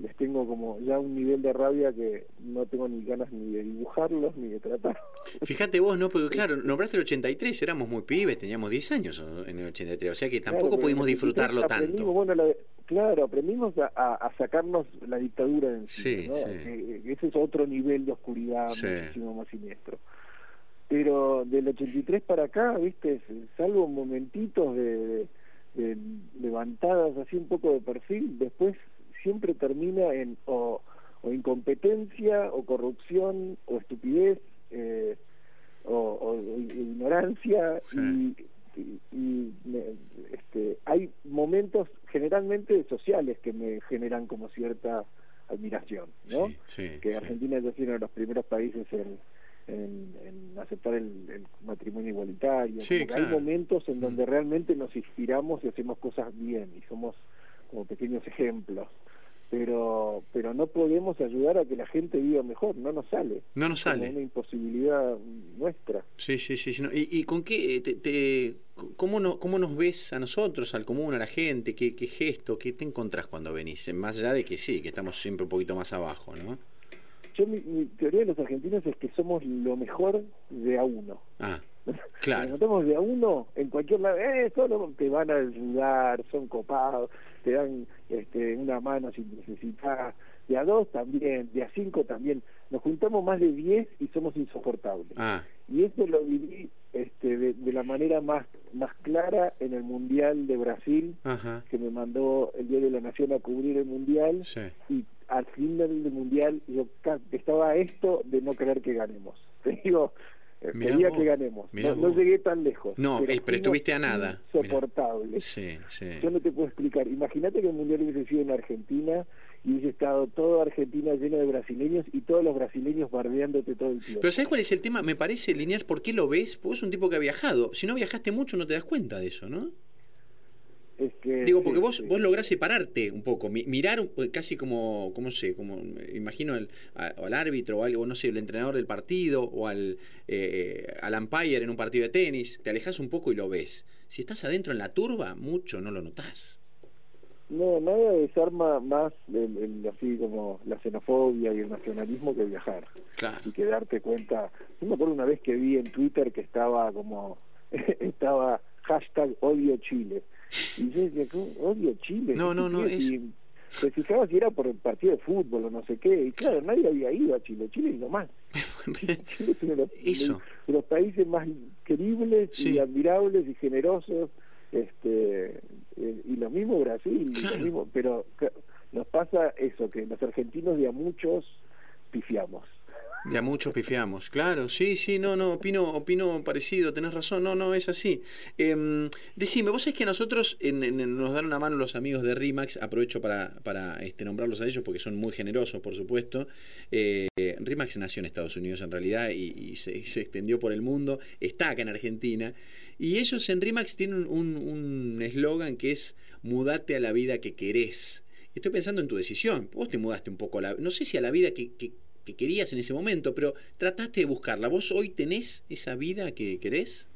Les tengo como ya un nivel de rabia que no tengo ni ganas ni de dibujarlos ni de tratar. Fíjate vos, ¿no? Porque claro, nombraste el 83, éramos muy pibes, teníamos 10 años en el 83, o sea que tampoco Claro, pudimos en el 83 disfrutarlo aprendimos, tanto. Bueno, la- claro, aprendimos a, a- a sacarnos la dictadura de encima, Sí, ¿no? sí. Que- que ese es otro nivel de oscuridad Sí. muchísimo más siniestro. Pero del 83 para acá, viste, salvo momentitos de, de- de levantadas así un poco de perfil, después siempre termina en o, o incompetencia, o corrupción, o estupidez, eh, o, o- o ignorancia, y, y- y me- este, hay momentos generalmente sociales que me generan como cierta admiración, ¿no? Sí, que. Argentina es uno de los primeros países en, en, en aceptar el, el matrimonio igualitario. Sí, Hay momentos en donde realmente nos inspiramos y hacemos cosas bien y somos como pequeños ejemplos. Pero pero no podemos ayudar a que la gente viva mejor, no nos sale. No nos Es sale. una imposibilidad nuestra. Sí, sí, sí. sí, no. ¿Y, y con qué, te, te- cómo, no, cómo nos ves a nosotros, al común, a la gente? ¿Qué, qué gesto, qué te encontrás cuando venís? Más allá de que sí, que estamos siempre un poquito más abajo, ¿no? Yo mi, mi teoría de los argentinos es que somos lo mejor de a uno. Ah, claro. notamos de a uno en cualquier lado, eh, solo te van a ayudar, son copados, te dan este, una mano si necesitas, de a dos también, de a cinco también. Nos juntamos más de diez y somos insoportables. Ah, Y eso lo viví este, de, de la manera más, más clara en el Mundial de Brasil, ajá. que me mandó el Día de la Nación a cubrir el Mundial Sí. y al final del mundial yo estaba esto de no querer que ganemos te digo Mirá quería vos, que ganemos no, no vos. llegué tan lejos No, eh, pero fuimos estuviste a nada. Mirá. insoportables Sí, sí. yo no te puedo explicar imagínate que el mundial hubiese sido en Argentina y hubiese estado toda Argentina llena de brasileños y todos los brasileños bardeándote todo el tiempo Pero ¿sabes cuál es el tema? Me parece, Lineal, ¿por qué lo ves? Porque es un tipo que ha viajado. Si no viajaste mucho no te das cuenta de eso, ¿no? Digo, porque sí, vos, sí. vos lográs separarte un poco, mi- mirar pues, casi como, ¿cómo sé? Como, eh, imagino al, al árbitro o algo, no sé, el entrenador del partido o al, eh, al umpire en un partido de tenis, te alejas un poco y lo ves. Si estás adentro en la turba, mucho no lo notás. no nada desarma más el, el- así como la xenofobia y el nacionalismo que viajar Claro. y que darte cuenta. Yo me acuerdo una vez que vi en Twitter que estaba como, estaba hashtag odio Chile. Y yo decía, odio Chile. No, no, no, ¿Qué es- Y te fijabas si era por el partido de fútbol o no sé qué. Y claro, nadie había ido a Chile. Chile es lo más. Chile es uno de los, Eso. de los países más queribles y Sí. admirables y generosos. este eh, Y lo mismo Brasil, y lo mismo, pero nos pasa eso, que los argentinos de a muchos pifiamos. De a muchos pifiamos, claro, sí, sí, no, no, opino, opino parecido, tenés razón, no, no, es así. Em, decime, vos sabés que nosotros en- nos dan una mano los amigos de RIMAX, aprovecho para, para este, nombrarlos a ellos porque son muy generosos, por supuesto. Eh, RIMAX nació en Estados Unidos en realidad y, y se, se extendió por el mundo, está acá en Argentina. Y ellos en RIMAX tienen un un eslogan que es mudate a la vida que querés. Estoy pensando en tu decisión. Vos te mudaste un poco a la, no sé si a la vida que- que querías en ese momento, pero trataste de buscarla. ¿Vos hoy tenés esa vida que querés?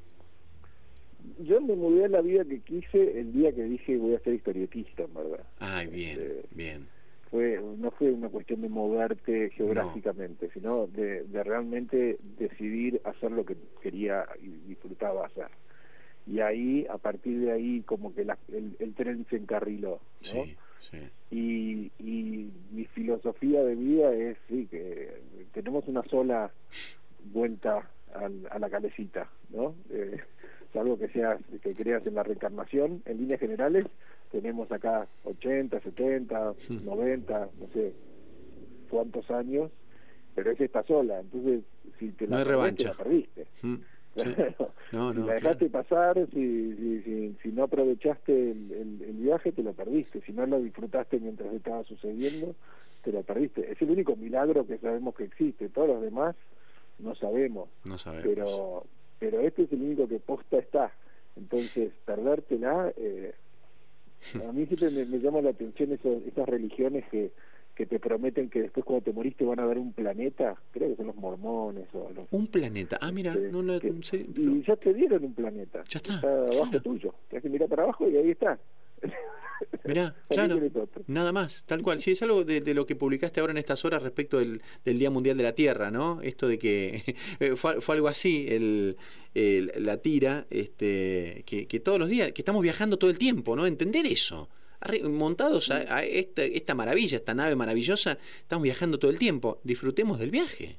Yo me mudé a la vida que quise el día que dije voy a ser historietista, en verdad. Ay, bien, Este, bien. fue no fue una cuestión de moverte geográficamente, sino de, de realmente decidir hacer lo que quería y disfrutaba hacer. Y ahí, a partir de ahí, como que la- el, el tren se encarriló, ¿no? Sí, sí. y, y mi filosofía de vida es sí que tenemos una sola vuelta al- a la calecita no eh, salvo que seas que creas en la reencarnación en líneas generales tenemos acá 80 70 90 no sé cuántos años pero esa está sola, entonces si la te la perdiste. Mm, sí. No, si la dejaste pasar, si, si, si, si no aprovechaste el, el- el viaje, te lo perdiste. Si no lo disfrutaste mientras estaba sucediendo, te lo perdiste. Es el único milagro que sabemos que existe. Todos los demás no sabemos. No sabemos. Pero, pero este es el único que posta está. Entonces, perdértela, eh, a mí siempre me, me llama la atención esas religiones que, que te prometen que después cuando te moriste van a dar un planeta, creo que son los mormones o los Un planeta. Ah, mira, Este, no lo que- sí, y ya te dieron un planeta. Ya está, abajo tuyo. Te que mirar para abajo y ahí está. Mirá, claro, nada más, tal cual. Sí, es algo de, de lo que publicaste ahora en estas horas respecto del, del Día Mundial de la Tierra, ¿no? Esto de que eh, fue, fue algo así, el, el- la tira, este, que, que todos los días, que estamos viajando todo el tiempo, ¿no? Entender eso. Montados a, a esta, esta maravilla, esta nave maravillosa, estamos viajando todo el tiempo. Disfrutemos del viaje.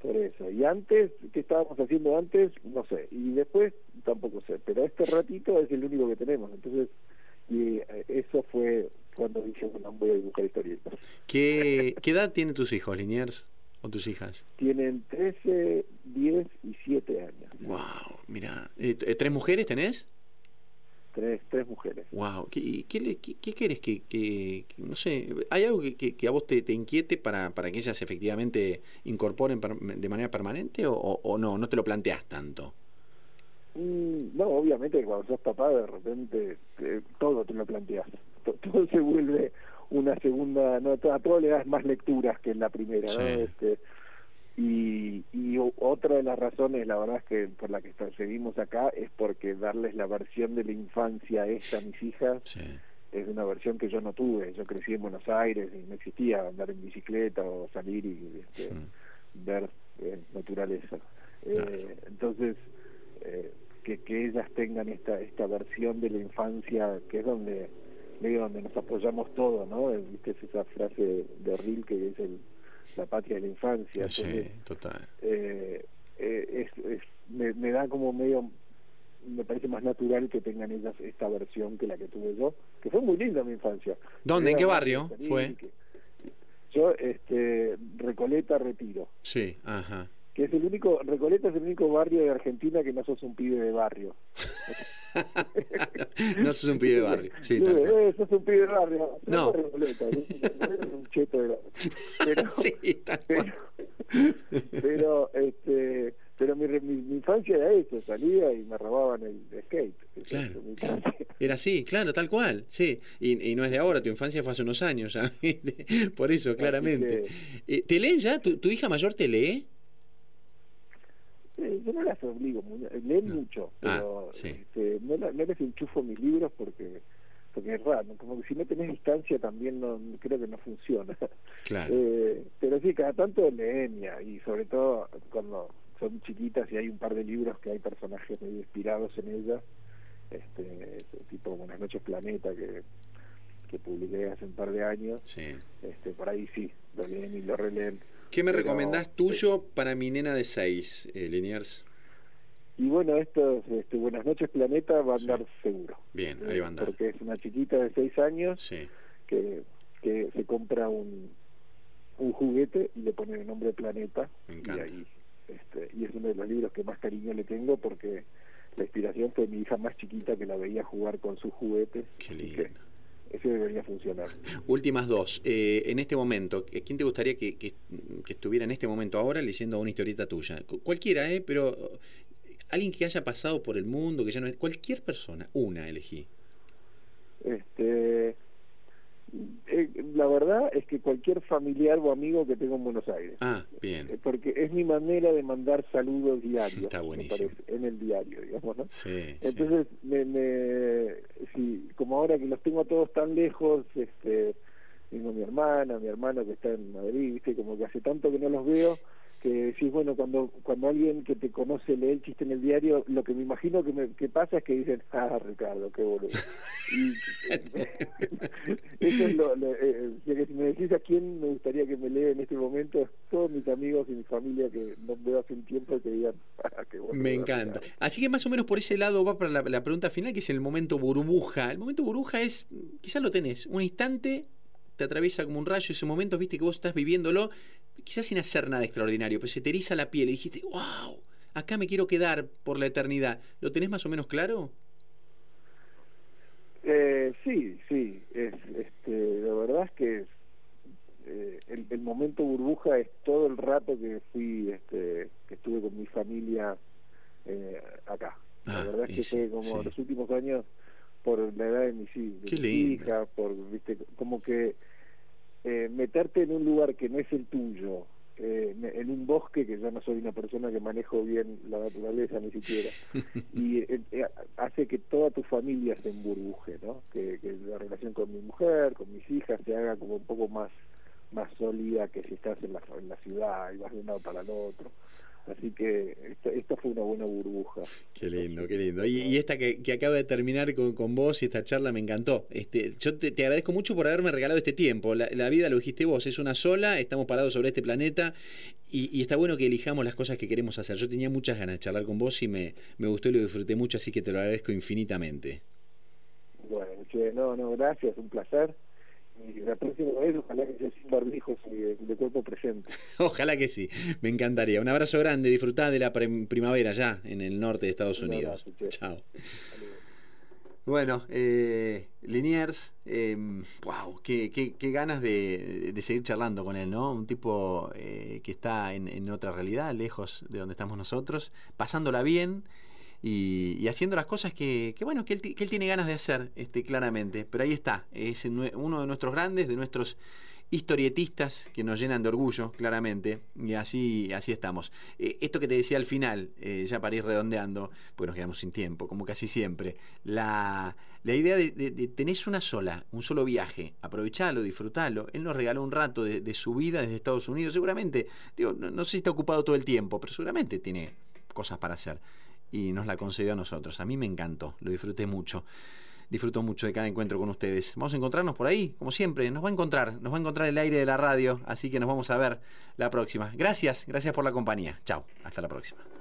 Por eso. Y antes, ¿qué estábamos haciendo antes? No sé. Y después, tampoco sé. Pero este ratito es el único que tenemos. Entonces, y eh, eso fue cuando dije, bueno, voy a dibujar historietas. ¿Qué, qué edad tienen tus hijos, Liniers? ¿O tus hijas? Tienen 13, 10 y 7 años. Wow, mira. Eh, t- ¿Tres mujeres tenés? Tres, tres mujeres. Wow, ¿qué, qué, le- qué- qué querés que, que- que- no sé, hay algo que, que- a vos te, te inquiete para, para que ellas efectivamente incorporen per- de manera permanente o, o- no, no te lo planteas tanto? Mm, No, obviamente cuando sos papá de repente eh, todo te lo planteas, To- todo se vuelve una segunda, no, a todo le das más lecturas que en la primera, ¿no? Este, y, y otra de las razones, la verdad es que por la que seguimos acá es porque darles la versión de la infancia esta a mis hijas es una versión que yo no tuve. Yo crecí en Buenos Aires y no existía andar en bicicleta o salir y este, ver eh, naturaleza. Eh, entonces, eh, que, que ellas tengan esta esta versión de la infancia, que es donde medio donde nos apoyamos todo, ¿no? ¿Viste? Es esa frase de Rilke que es el, la patria de la infancia. Sí, Entonces, total. eh, eh, es, es- me, me da como medio me parece más natural que tengan ellas esta versión que la que tuve yo que fue muy linda mi infancia ¿Dónde? ¿En qué barrio fue? que- yo este Recoleta Retiro Sí, ajá. que es el único Recoleta es el único barrio de Argentina que no sos un pibe de barrio No sos un pibe de barrio. Sí, Sí, eh, sos un pibe de barrio No. Recoleta sos un cheto de barrio pero, pero, pero, este pero mi, mi, mi infancia era eso salía y me robaban el skate Claro. Era así, claro, tal cual, sí. Y, y no es de ahora, tu infancia fue hace unos años ya. Por eso, claramente. Eh, ¿Te leen ya? ¿Tu, tu hija mayor te lee? Yo no las obligo, leen mucho, Ah, pero sí. este, no, no les enchufo mis libros porque porque es raro, como que si no tenés distancia también no creo que no funciona. Claro. Eh, pero sí, cada tanto leen y, y sobre todo cuando son chiquitas y hay un par de libros que hay personajes medio inspirados en ellas, este, ese tipo Buenas noches Planeta que, que publiqué hace un par de años, este, por ahí sí, lo leen y lo releen. ¿Qué me Pero- recomendás tuyo para mi nena de 6, eh, Liniers? Y bueno, estos este, Buenas noches Planeta va a andar seguro. Bien, Eh, ahí va a andar. Porque es una chiquita de seis años que, que se compra un, un juguete y le pone el nombre Planeta. Me Y, encanta. ahí, este, y es uno de los libros que más cariño le tengo porque la inspiración fue mi hija más chiquita que la veía jugar con sus juguetes. Qué y lindo. Ese debería funcionar. Últimas dos. Eh, en este momento, ¿quién te gustaría que, que- que estuviera en este momento ahora leyendo una historieta tuya? Cu- Cualquiera, ¿eh? Pero eh, alguien que haya pasado por el mundo, que ya no es... Cualquier persona, una elegí. Este, eh, la verdad es que cualquier familiar o amigo que tengo en Buenos Aires. Ah, bien. Eh, porque es mi manera de mandar saludos diarios Está buenísimo. parece, en el diario digamos ¿no? Sí, sí. entonces me, me sí, como ahora que los tengo a todos tan lejos este tengo mi hermana mi hermano que está en Madrid viste como que hace tanto que no los veo que decís bueno cuando cuando alguien que te conoce lee el chiste en el diario lo que me imagino que me pasa es que dicen ah Ricardo qué boludo y eso es lo, lo- eh, ya que si me decís a quién me gustaría que me lea en este momento todos mis amigos y mi familia que no veo hace un tiempo que digan ah, qué boludo, Me encanta. Así que más o menos por ese lado va para la, la pregunta final, que es el momento burbuja. El momento burbuja es, quizás lo tenés, un instante te atraviesa como un rayo ese momento, viste que vos estás viviéndolo, quizás sin hacer nada extraordinario, pero se te eriza la piel y dijiste, wow, acá me quiero quedar por la eternidad. ¿Lo tenés más o menos claro? Eh, sí, sí, es, este, la verdad es que eh, el, el, momento burbuja es todo el rato que fui, este, que estuve con mi familia eh, acá. la Ah, verdad es que sí, fue como sí. los últimos años por la edad de mis, de lindo. hijas, por, viste, como que eh, meterte en un lugar que no es el tuyo, eh, en un bosque que yo no soy una persona que manejo bien la naturaleza ni siquiera y eh, eh, hace que toda tu familia se emburbuje, ¿no? Que, que la relación con mi mujer, con mis hijas se haga como un poco más más sólida que si estás en la, en la ciudad y vas de un lado para el otro. Así que esto, esto fue una buena burbuja. Qué lindo, qué lindo. Y, y esta que, que acaba de terminar con, con vos y esta charla me encantó. Este, yo te, te agradezco mucho por haberme regalado este tiempo. La, la vida, lo dijiste vos, es una sola, estamos parados sobre este planeta y, y está bueno que elijamos las cosas que queremos hacer. Yo tenía muchas ganas de charlar con vos y me, me gustó y lo disfruté mucho, así que te lo agradezco infinitamente. Bueno, che, no, no, gracias, un placer. Y la próxima vez ojalá que sea sin barbijos y de, de cuerpo presente. Ojalá que sí, me encantaría. Un abrazo grande, disfrutá de la prim- primavera ya en el norte de Estados Un Unidos. abrazo. Chao. Bueno, eh, Liniers, eh, wow, qué, qué- qué ganas de, de seguir charlando con él, ¿no? Un tipo eh, que está en, en otra realidad, lejos de donde estamos nosotros, pasándola bien y, haciendo las cosas que, bueno, que él, tiene ganas de hacer, este, claramente. Pero ahí está, es uno de nuestros grandes, de nuestros historietistas que nos llenan de orgullo, claramente, y así, así estamos. Eh, esto que te decía al final, eh, ya para ir redondeando, pues nos quedamos sin tiempo, como casi siempre, la, la idea de, de, una sola, un solo viaje, aprovechalo, disfrutalo. Él nos regaló un rato de, de su vida desde Estados Unidos, seguramente, digo, no, no sé si está ocupado todo el tiempo, pero seguramente tiene cosas para hacer. Y nos la concedió a nosotros. A mí me encantó, lo disfruté mucho disfruto mucho de cada encuentro con ustedes. Vamos a encontrarnos por ahí, como siempre. Nos va a encontrar, nos va a encontrar el aire de la radio, así que nos vamos a ver la próxima. Gracias, gracias por la compañía. Chao, hasta la próxima.